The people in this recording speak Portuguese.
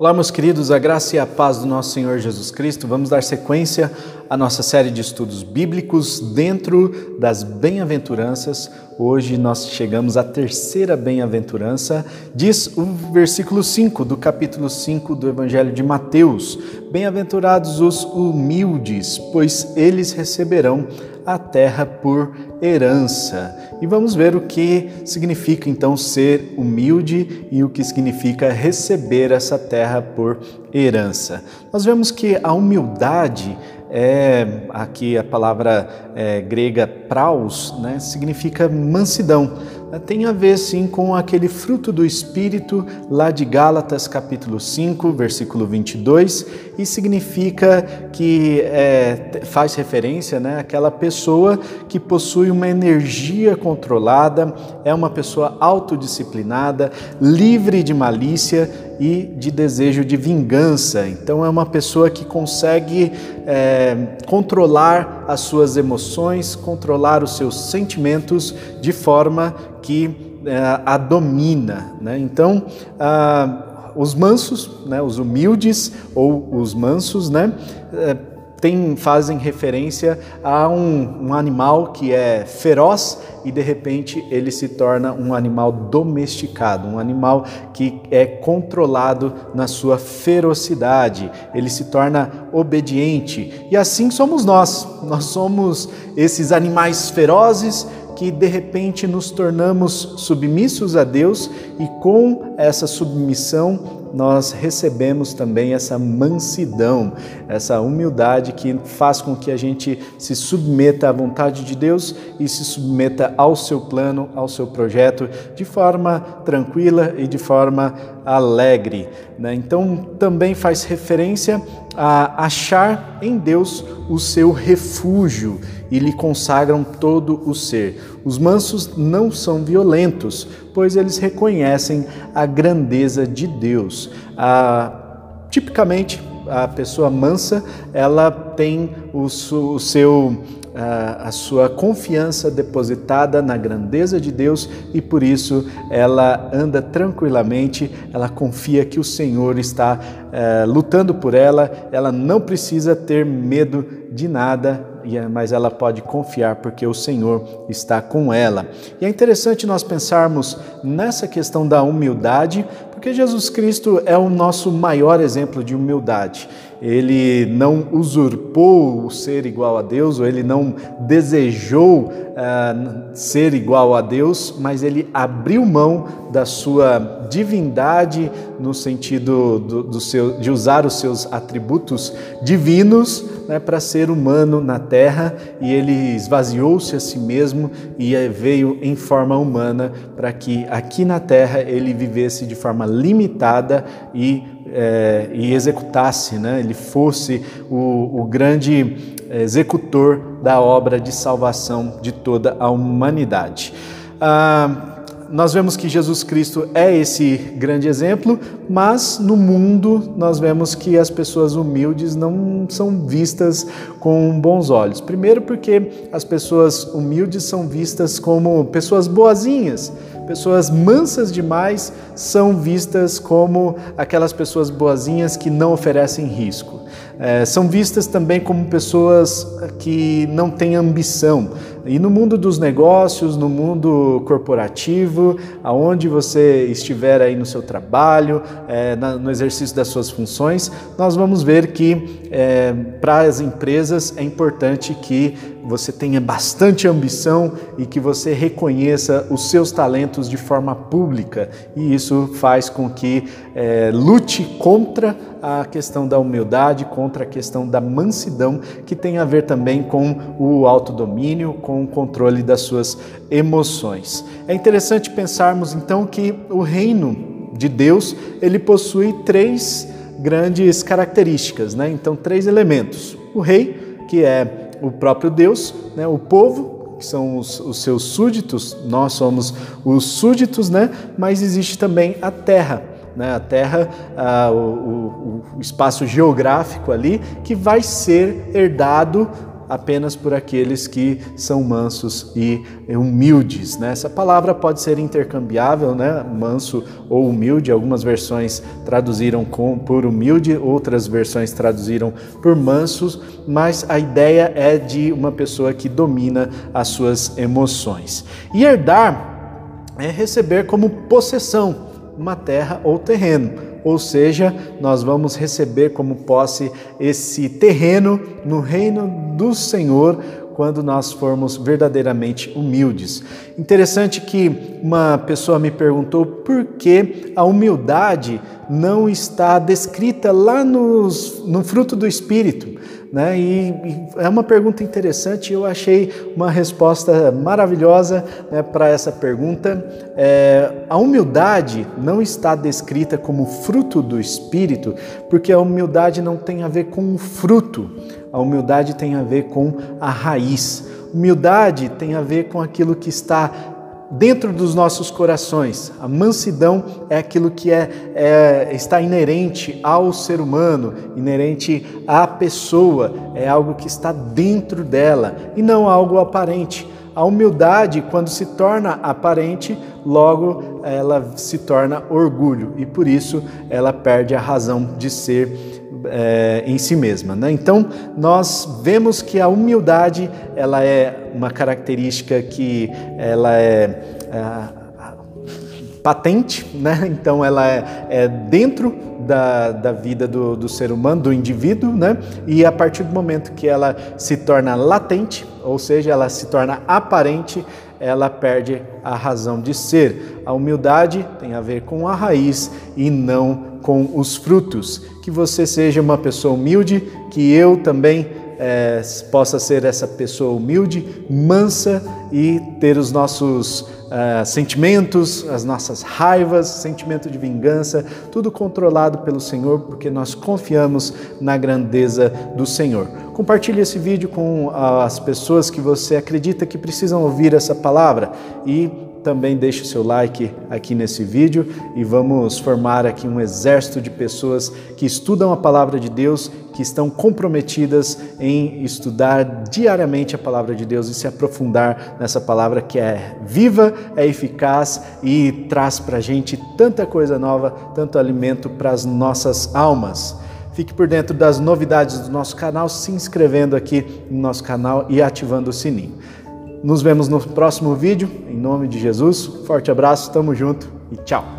Olá, meus queridos, a graça e a paz do nosso Senhor Jesus Cristo. Vamos dar sequência à nossa série de estudos bíblicos dentro das bem-aventuranças. Hoje nós chegamos à terceira bem-aventurança, diz o versículo 5 do capítulo 5 do Evangelho de Mateus: Bem-aventurados os humildes, pois eles receberão a terra por herança. E vamos ver o que significa então ser humilde e o que significa receber essa terra por herança. Nós vemos que a humildade é aqui a palavra é, grega praus, né, significa mansidão. Tem a ver sim com aquele fruto do Espírito lá de Gálatas capítulo 5, versículo 22, e significa que é, faz referência né, àquela pessoa que possui uma energia controlada, é uma pessoa autodisciplinada, livre de malícia e de desejo de vingança. Então, é uma pessoa que consegue é, controlar as suas emoções, controlar os seus sentimentos de forma que é, a domina. Né? Então, ah, os mansos, né, os humildes ou os mansos, né, é, tem, fazem referência a um, um, animal que é feroz e de repente ele se torna um animal domesticado, um animal que é controlado na sua ferocidade, ele se torna obediente. E assim somos nós, nós somos esses animais ferozes que de repente nos tornamos submissos a Deus e com essa submissão nós recebemos também essa mansidão, essa humildade que faz com que a gente se submeta à vontade de Deus e se submeta ao seu plano, ao seu projeto, de forma tranquila e de forma alegre. Né? Então, também faz referência a achar em Deus o seu refúgio e lhe consagram todo o ser. Os mansos não são violentos, pois eles reconhecem a grandeza de Deus. Tipicamente, a pessoa mansa, ela tem o, o seu a sua confiança depositada na grandeza de Deus e por isso ela anda tranquilamente, ela confia que o Senhor está é, lutando por ela, ela não precisa ter medo de nada, é, mas ela pode confiar porque o Senhor está com ela. E é interessante nós pensarmos nessa questão da humildade, porque Jesus Cristo é o nosso maior exemplo de humildade ele não usurpou o ser igual a Deus, ou ele não desejou uh, ser igual a Deus, mas ele abriu mão da sua divindade no sentido do, do seu, de usar os seus atributos divinos né, para ser humano na terra e ele esvaziou-se a si mesmo e veio em forma humana para que aqui na terra ele vivesse de forma limitada e é, e executasse, né? ele fosse o, o grande executor da obra de salvação de toda a humanidade. Ah, nós vemos que Jesus Cristo é esse grande exemplo, mas no mundo nós vemos que as pessoas humildes não são vistas com bons olhos. Primeiro, porque as pessoas humildes são vistas como pessoas boazinhas, pessoas mansas demais são vistas como aquelas pessoas boazinhas que não oferecem risco. É, são vistas também como pessoas que não têm ambição. E no mundo dos negócios, no mundo corporativo, aonde você estiver aí no seu trabalho, é, na, no exercício das suas funções, nós vamos ver que é, para as empresas é importante que você tenha bastante ambição e que você reconheça os seus talentos de forma pública. E isso faz com que é, lute contra a questão da humildade, contra a questão da mansidão, que tem a ver também com o autodomínio, com o controle das suas emoções. É interessante pensarmos então que o reino de Deus, ele possui três grandes características, né? Então, três elementos. O rei, que é o próprio Deus, né? o povo, que são os, os, seus súditos, nós somos os súditos, né? mas existe também a terra né? a Terra, o, o, o, espaço geográfico ali, que vai ser herdado apenas por aqueles que são mansos e humildes. Né? Essa palavra pode ser intercambiável, né? manso ou humilde. Algumas versões traduziram com, por humilde, outras versões traduziram por mansos, mas a ideia é de uma pessoa que domina as suas emoções. E herdar é receber como possessão uma terra ou terreno ou seja, nós vamos receber como posse esse terreno no reino do Senhor quando nós formos verdadeiramente humildes. Interessante que uma pessoa me perguntou por que a humildade não está descrita lá nos, no fruto do Espírito. Né? E, e, é uma pergunta interessante, eu achei uma resposta maravilhosa né, para essa pergunta. É, a humildade não está descrita como fruto do Espírito, porque a humildade não tem a ver com o fruto, a humildade tem a ver com a raiz. Humildade tem a ver com aquilo que está dentro dos nossos corações. A mansidão é aquilo que é, é, está inerente ao ser humano, inerente à pessoa, é algo que está dentro dela e não algo aparente. A humildade, quando se torna aparente, logo ela se torna orgulho e por isso ela perde a razão de ser é, em si mesma. Né? Então, nós vemos que a humildade ela é uma característica que ela é, é patente, né? então ela é, é dentro da, da vida do, do, ser humano, do indivíduo, né? e a partir do momento que ela se torna latente, ou seja, ela se torna aparente, ela perde a razão de ser. A humildade tem a ver com a raiz e não com os frutos. Que você seja uma pessoa humilde, que eu também é, possa ser essa pessoa humilde, mansa e ter os nossos uh, sentimentos, as nossas raivas, sentimento de vingança, tudo controlado pelo Senhor, porque nós confiamos na grandeza do Senhor. Compartilhe esse vídeo com as pessoas que você acredita que precisam ouvir essa palavra e também deixe o seu like aqui nesse vídeo e vamos formar aqui um exército de pessoas que estudam a palavra de Deus, que estão comprometidas em estudar diariamente a palavra de Deus e se aprofundar nessa palavra que é viva, é eficaz e traz para a gente tanta coisa nova, tanto alimento para as nossas almas. Fique por dentro das novidades do nosso canal, se inscrevendo aqui no nosso canal e ativando o sininho. Nos vemos no próximo vídeo. Em nome de Jesus, forte abraço, tamo junto e tchau.